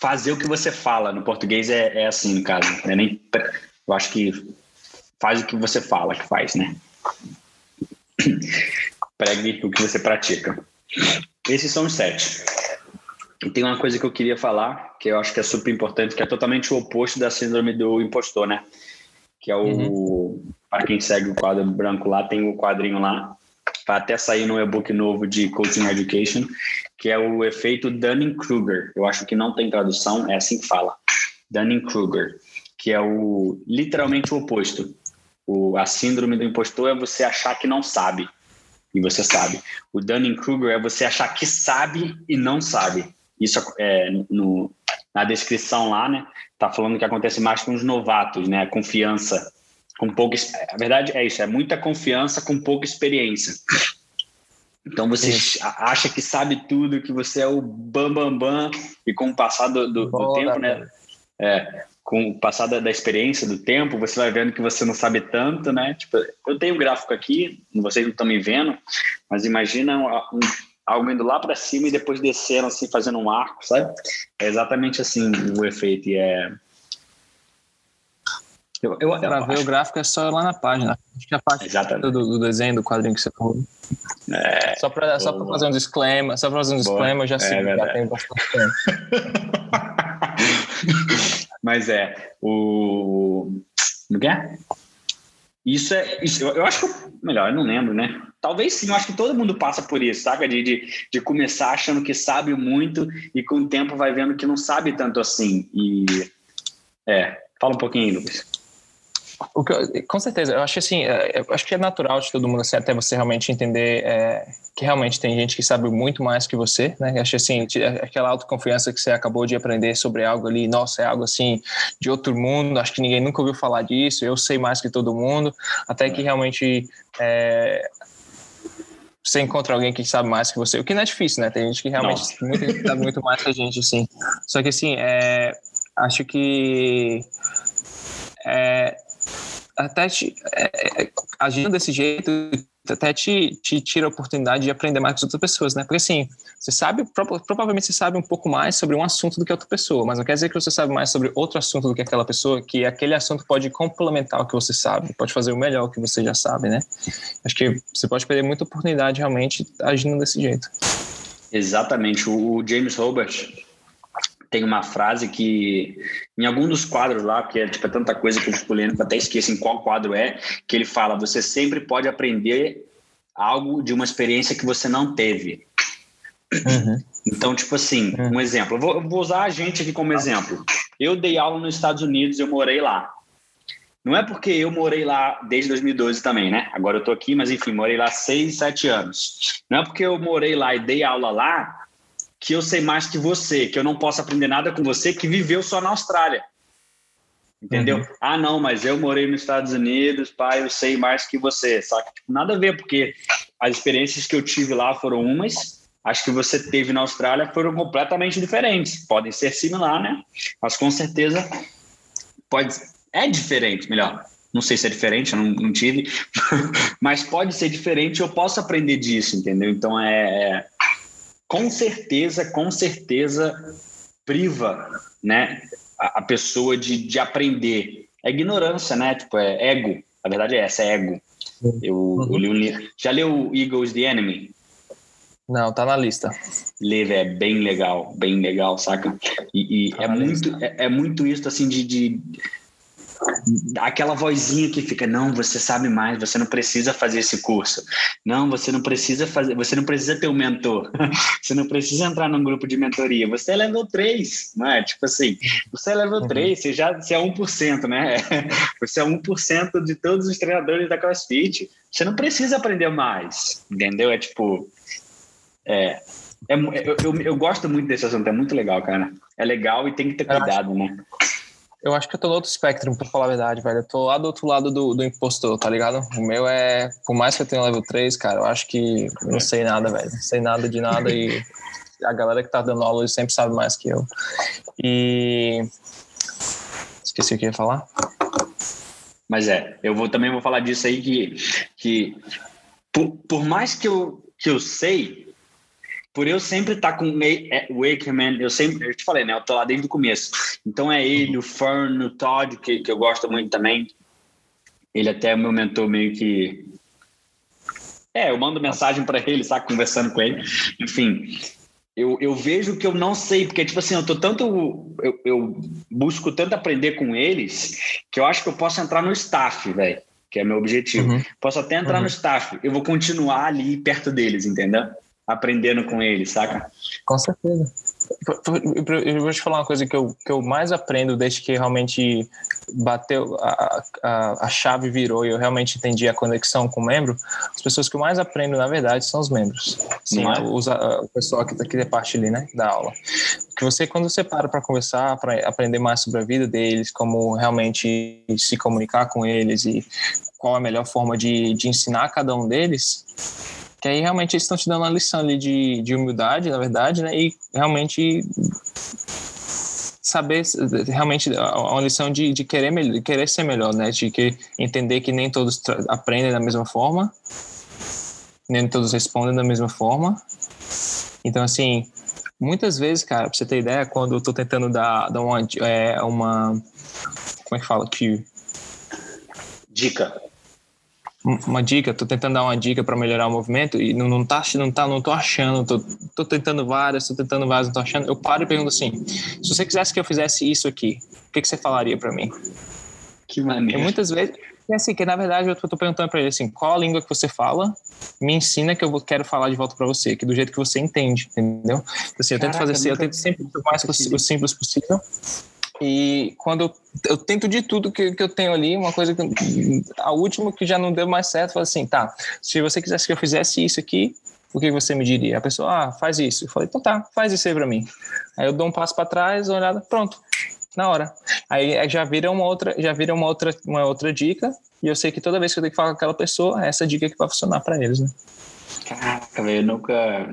Fazer o que você fala. No português é, é assim, no caso. É nem, eu acho que faz o que você fala que faz, né? Pregue o que você pratica. Esses são os sete. E tem uma coisa que eu queria falar, que eu acho que é super importante, que é totalmente o oposto da síndrome do impostor, né? Que é o. Uhum. Para quem segue o quadro branco lá, tem o quadrinho lá, vai até sair no e-book novo de Coaching Education, que é o efeito Dunning-Kruger. Eu acho que não tem tradução, é assim que fala. Dunning-Kruger, que é o literalmente o oposto. O, a síndrome do impostor é você achar que não sabe e você sabe. O Dunning-Kruger é você achar que sabe e não sabe. Isso é no, na descrição lá, né? Tá falando que acontece mais com os novatos, né? A confiança com pouca. A verdade é isso, é muita confiança com pouca experiência. Então você acha que sabe tudo, que você é o bam bam bam e com o passar do, do, do tempo, né? É, com o passar da, da, experiência, do tempo, você vai vendo que você não sabe tanto, né? Tipo, eu tenho um gráfico aqui, vocês não estão me vendo, mas imagina um, um, algo indo lá para cima e depois descendo assim, fazendo um arco, sabe? É exatamente assim o efeito e é Eu, eu, Para ver acho... o gráfico é só lá na página. Acho que a parte do, do, desenho, do quadrinho que você falou. É, só para só fazer um disclaimer, só para fazer um disclaimer, eu já sei, é já tem bastante tempo. Mas é, o. Como é? Isso é. Isso, eu, eu acho que. Melhor, eu não lembro, né? Talvez sim, eu acho que todo mundo passa por isso, saca? De, de, de começar achando que sabe muito e com o tempo vai vendo que não sabe tanto assim. E. É. Fala um pouquinho, Lucas. O que eu, com certeza, eu acho assim, é, eu acho que é natural de todo mundo, assim, até você realmente entender é, que realmente tem gente que sabe muito mais que você, né? Eu acho assim, aquela autoconfiança que você acabou de aprender sobre algo ali, nossa, é algo assim de outro mundo, acho que ninguém nunca ouviu falar disso, eu sei mais que todo mundo, até que realmente é, você encontra alguém que sabe mais que você, o que não é difícil, né? Tem gente que realmente sabe muito mais que a gente, assim. Só que assim, é, acho que é, até te, é, é, agindo desse jeito, até te, te tira a oportunidade de aprender mais com as outras pessoas, né? Porque assim, você sabe, provavelmente você sabe um pouco mais sobre um assunto do que outra pessoa, mas não quer dizer que você sabe mais sobre outro assunto do que aquela pessoa, que aquele assunto pode complementar o que você sabe, pode fazer o melhor que você já sabe, né? Acho que você pode perder muita oportunidade realmente agindo desse jeito. Exatamente. O James Robert, tem uma frase que, em algum dos quadros lá, que é tipo, é tanta coisa que eu fico lendo que eu até esqueço em qual quadro é, que ele fala: você sempre pode aprender algo de uma experiência que você não teve. Uhum. Então, tipo assim, uhum. um exemplo. Eu vou, vou, usar a gente aqui como exemplo. Eu dei aula nos Estados Unidos, eu morei lá. Não é porque eu morei lá desde 2012 também, né? Agora eu tô aqui, mas enfim, morei lá seis, sete anos. Não é porque eu morei lá e dei aula lá que eu sei mais que você, que eu não posso aprender nada com você que viveu só na Austrália. Entendeu? Uhum. Ah, não, mas eu morei nos Estados Unidos, pai, eu sei mais que você. Que tipo, nada a ver, porque as experiências que eu tive lá foram umas, as que você teve na Austrália foram completamente diferentes. Podem ser similar, né? Mas com certeza pode é diferente, melhor. Não sei se é diferente, eu não, não tive, mas pode ser diferente. Eu posso aprender disso, entendeu? Então é, é com certeza, com certeza priva, né, a, a pessoa de, de aprender. É ignorância, né? Tipo, é ego. A verdade é essa, é ego. Eu, uhum. eu li um livro. Já leu Eagles the Enemy? Não, tá na lista. Lê, é bem legal, bem legal, saca? E, e tá é, muito, é, é, muito isso, assim, de, de aquela vozinha que fica não você sabe mais você não precisa fazer esse curso. Não você não precisa fazer você não precisa ter um mentor. Você não precisa entrar num grupo de mentoria. Você é level 3 não é? Tipo assim você é level 3 uhum. você já você é 1% né? Você é 1% de todos os treinadores da CrossFit. Você não precisa aprender mais entendeu? É tipo é, é eu, eu, eu gosto muito desse assunto é muito legal cara. É legal e tem que ter cuidado né eu acho que eu tô no outro espectro, pra falar a verdade, velho. Eu tô lá do outro lado do, do impostor, tá ligado? O meu é. Por mais que eu tenha level 3, cara, eu acho que não sei nada, velho. Não sei nada de nada e a galera que tá dando aula sempre sabe mais que eu. E. Esqueci o que ia falar. Mas é, eu vou também vou falar disso aí que, que por, por mais que eu, que eu sei, por eu sempre estar tá com o Wakeman, eu sempre, eu te falei, né? Eu tô lá desde o começo. Então é ele, o Fern, o Todd, que, que eu gosto muito também. Ele até é meu mentor meio que. É, eu mando mensagem para ele, sabe? Conversando com ele. Enfim, eu, eu vejo que eu não sei, porque, tipo assim, eu tô tanto. Eu, eu busco tanto aprender com eles que eu acho que eu posso entrar no staff, velho. Que é meu objetivo. Uhum. Posso até entrar uhum. no staff. Eu vou continuar ali perto deles, entendeu? Aprendendo com ele, saca? Com certeza. Eu vou te falar uma coisa que eu, que eu mais aprendo desde que realmente bateu, a, a, a chave virou e eu realmente entendi a conexão com o membro. As pessoas que eu mais aprendo, na verdade, são os membros. Sim, é? os, a, o pessoal que, tá, que é parte ali, né, da aula. Que você, quando você para para conversar, para aprender mais sobre a vida deles, como realmente se comunicar com eles e qual a melhor forma de, de ensinar cada um deles, que aí realmente eles estão te dando uma lição ali de, de humildade, na verdade, né? E realmente saber realmente uma lição de, de querer de querer ser melhor, né? De que entender que nem todos aprendem da mesma forma, nem todos respondem da mesma forma. Então assim, muitas vezes, cara, pra você ter ideia, quando eu tô tentando dar, dar uma, é, uma como é que fala, que Dica. Uma dica, tô tentando dar uma dica para melhorar o movimento e não, não tá, não tá, não tô achando, tô, tô tentando várias, tô tentando várias, não tô achando. Eu paro e pergunto assim: se você quisesse que eu fizesse isso aqui, o que, que você falaria para mim? Que maneiro. E muitas vezes, é assim, que na verdade eu tô perguntando para ele assim, qual a língua que você fala, me ensina que eu quero falar de volta para você, que do jeito que você entende, entendeu? Então, assim, eu tento fazer assim, eu tento sempre o mais o simples possível. E quando eu, eu, tento de tudo que, que eu tenho ali, uma coisa que a última que já não deu mais certo, foi assim, tá, se você quisesse que eu fizesse isso aqui, o que você me diria? A pessoa, ah, faz isso. Eu falei, então tá, faz isso aí para mim. Aí eu dou um passo para trás, uma olhada, pronto, na hora. Aí já vira uma outra, já vira uma outra, uma outra dica, e eu sei que toda vez que eu tenho que falar com aquela pessoa, é essa dica que vai funcionar para eles, né? Caraca, velho, eu nunca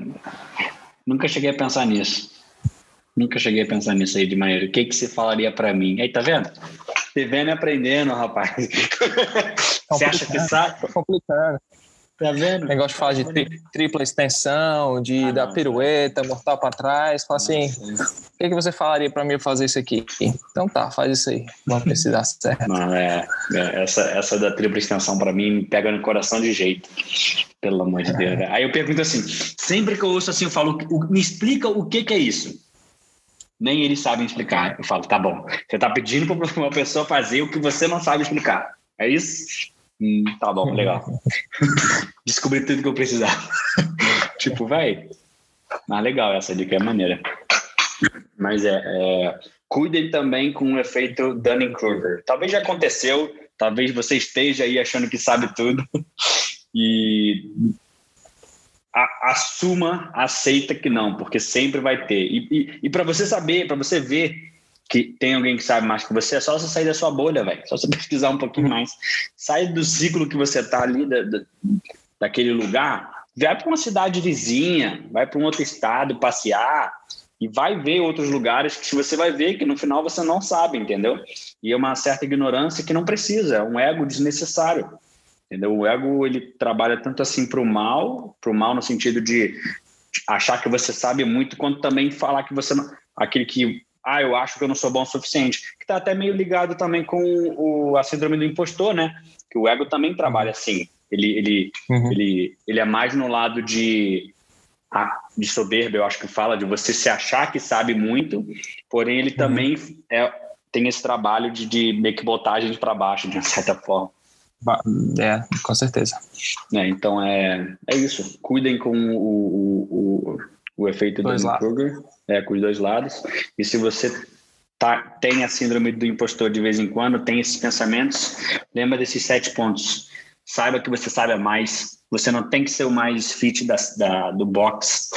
nunca cheguei a pensar nisso. Nunca cheguei a pensar nisso aí de maneira. O que que você falaria para mim? Aí, tá vendo? Você vendo e aprendendo, rapaz. você acha que sabe? Tô complicando. Tá vendo? Negócio de falar de tri, tripla extensão, de ah, dar não, pirueta, mortal para trás. Fala assim, o que, que você falaria para mim fazer isso aqui? Então tá, faz isso aí. Vamos ver se dá certo. Não, é, é essa, essa da tripla extensão para mim me pega no coração de jeito. Pelo amor de Deus. Aí eu pergunto assim, sempre que eu ouço assim, eu falo, me explica o que, que é isso. Nem eles sabem explicar. Eu falo, tá bom. Você está pedindo para uma pessoa fazer o que você não sabe explicar. É isso? Hum, tá bom, legal. Descobri tudo que eu precisava. tipo, vai. Mas legal, essa dica é maneira. Mas é, é cuidem também com o efeito Dunning-Kruger. Talvez já aconteceu, talvez você esteja aí achando que sabe tudo e a, assuma, aceita que não, porque sempre vai ter. E, e, e para você saber, para você ver que tem alguém que sabe mais que você, é só você sair da sua bolha, velho. Só você pesquisar um pouquinho mais. Sai do ciclo que você tá ali, da, da daquele lugar, vai para uma cidade vizinha, vai para um outro estado passear e vai ver outros lugares que você vai ver que no final você não sabe, entendeu? E é uma certa ignorância que não precisa, é um ego desnecessário. Entendeu? O ego ele trabalha tanto assim para o mal, para o mal no sentido de achar que você sabe muito, quanto também falar que você não, aquele que ah, eu acho que eu não sou bom o suficiente, que está até meio ligado também com o, a síndrome do impostor, né? Que o ego também trabalha assim. Ele, ele, uhum. ele, ele é mais no lado de, de soberba, eu acho que fala, de você se achar que sabe muito, porém ele uhum. também é, tem esse trabalho de, de meio que botar a gente para baixo, de uma certa forma. É, com certeza. É, então é, é isso. Cuidem com o, o, o, o efeito do Kruger é, com os dois lados. E se você tá, tem a síndrome do impostor de vez em quando, tem esses pensamentos, lembra desses sete pontos. Saiba que você sabe mais. Você não tem que ser o mais fit da, da, do box.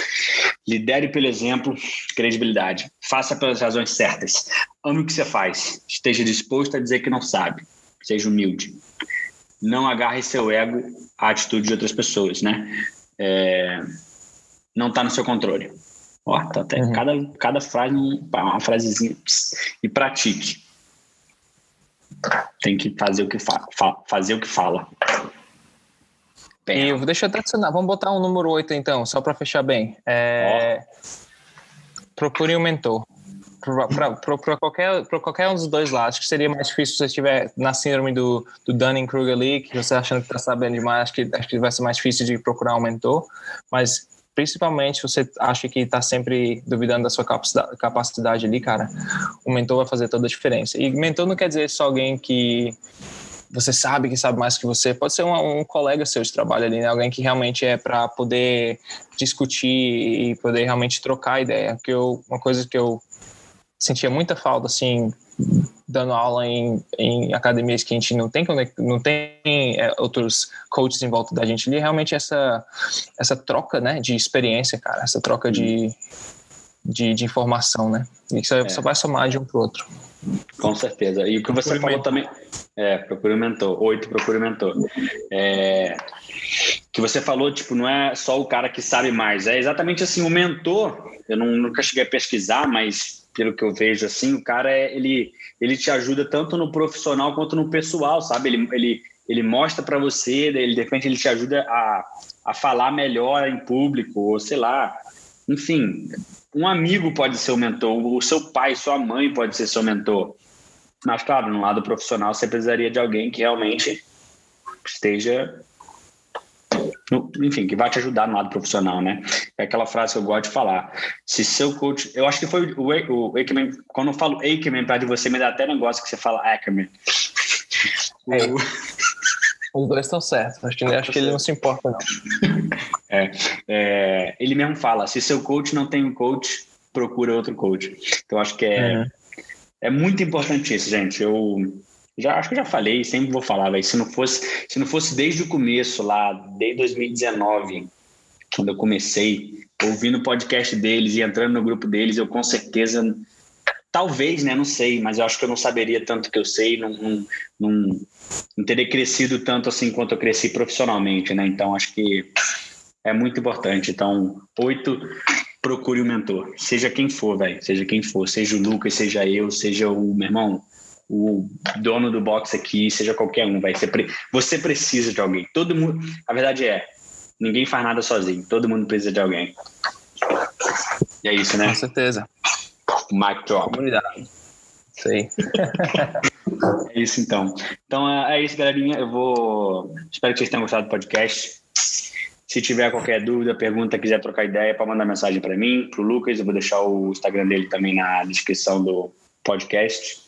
Lidere pelo exemplo, credibilidade. Faça pelas razões certas. Ame o que você faz. Esteja disposto a dizer que não sabe. Seja humilde. Não agarre seu ego à atitude de outras pessoas, né? É, não está no seu controle. Ó, tá até uhum. cada, cada frase, uma frasezinha. E pratique. Tem que fazer o que, fa, fa fazer o que fala. Bem, e deixa eu até adicionar. Vamos botar um número 8 então, só para fechar bem. É... Procure um mentor. Para qualquer, qualquer um dos dois lados, acho que seria mais difícil se você estiver na síndrome do, do Dunning-Kruger ali, que você achando que está sabendo demais, acho que, acho que vai ser mais difícil de procurar um mentor. Mas principalmente se você acha que está sempre duvidando da sua capacidade, capacidade ali, cara, o mentor vai fazer toda a diferença. E mentor não quer dizer só alguém que você sabe que sabe mais que você, pode ser um, um colega seu de trabalho ali, né? alguém que realmente é para poder discutir e poder realmente trocar ideia. Que eu, uma coisa que eu sentia muita falta, assim, dando aula em, em academias que a gente não tem, não tem é, outros coaches em volta da gente ali, realmente essa, essa troca, né, de experiência, cara, essa troca de, de, de informação, né, e isso é. só vai somar de um pro outro. Com certeza. E o que você falou também, é, procure um mentor, oito procure um mentor. É, que você falou, tipo, não é só o cara que sabe mais, é exatamente assim, o mentor, eu não, nunca cheguei a pesquisar, mas pelo que eu vejo assim, o cara é, ele ele te ajuda tanto no profissional quanto no pessoal, sabe? Ele ele, ele mostra para você, ele de repente ele te ajuda a, a falar melhor em público, ou sei lá. Enfim, um amigo pode ser o mentor, o seu pai, sua mãe pode ser seu mentor. Mas claro, no lado profissional você precisaria de alguém que realmente esteja enfim, que vai te ajudar no lado profissional, né? É aquela frase que eu gosto de falar. Se seu coach, eu acho que foi o, o Aikman, quando eu falo Aikman para de você, me dá até negócio que você fala Ackerman. É. O... Os dois estão certos, acho que, acho que ele não se importa, não. É, é, ele mesmo fala: se seu coach não tem um coach, procura outro coach. Então, acho que é, uhum. é muito importante isso, gente. Eu já acho que já falei, sempre vou falar, véio, se não fosse, se não fosse desde o começo lá, desde 2019, quando eu comecei ouvindo o podcast deles e entrando no grupo deles, eu com certeza talvez, né, não sei, mas eu acho que eu não saberia tanto que eu sei, não, não, não, não teria crescido tanto assim quanto eu cresci profissionalmente, né? Então acho que é muito importante. Então, oito, procure um mentor, seja quem for, velho, seja quem for, seja o Lucas, seja eu, seja o meu irmão, o dono do box aqui, seja qualquer um, vai. Você, você precisa de alguém. Todo mundo. A verdade é, ninguém faz nada sozinho. Todo mundo precisa de alguém. E é isso, né? Com certeza. Mic drop. Comunidade. Sei. é isso então. Então é, é isso, galerinha. Eu vou. Espero que vocês tenham gostado do podcast. Se tiver qualquer dúvida, pergunta, quiser trocar ideia, para mandar mensagem para mim, para o Lucas. Eu vou deixar o Instagram dele também na descrição do podcast.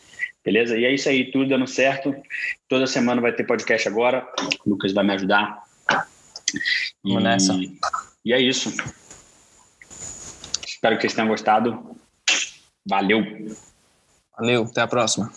Beleza? E é isso aí, tudo dando certo. Toda semana vai ter podcast agora. O Lucas vai me ajudar. Vamos e, nessa. E é isso. Espero que vocês tenham gostado. Valeu. Valeu, até a próxima.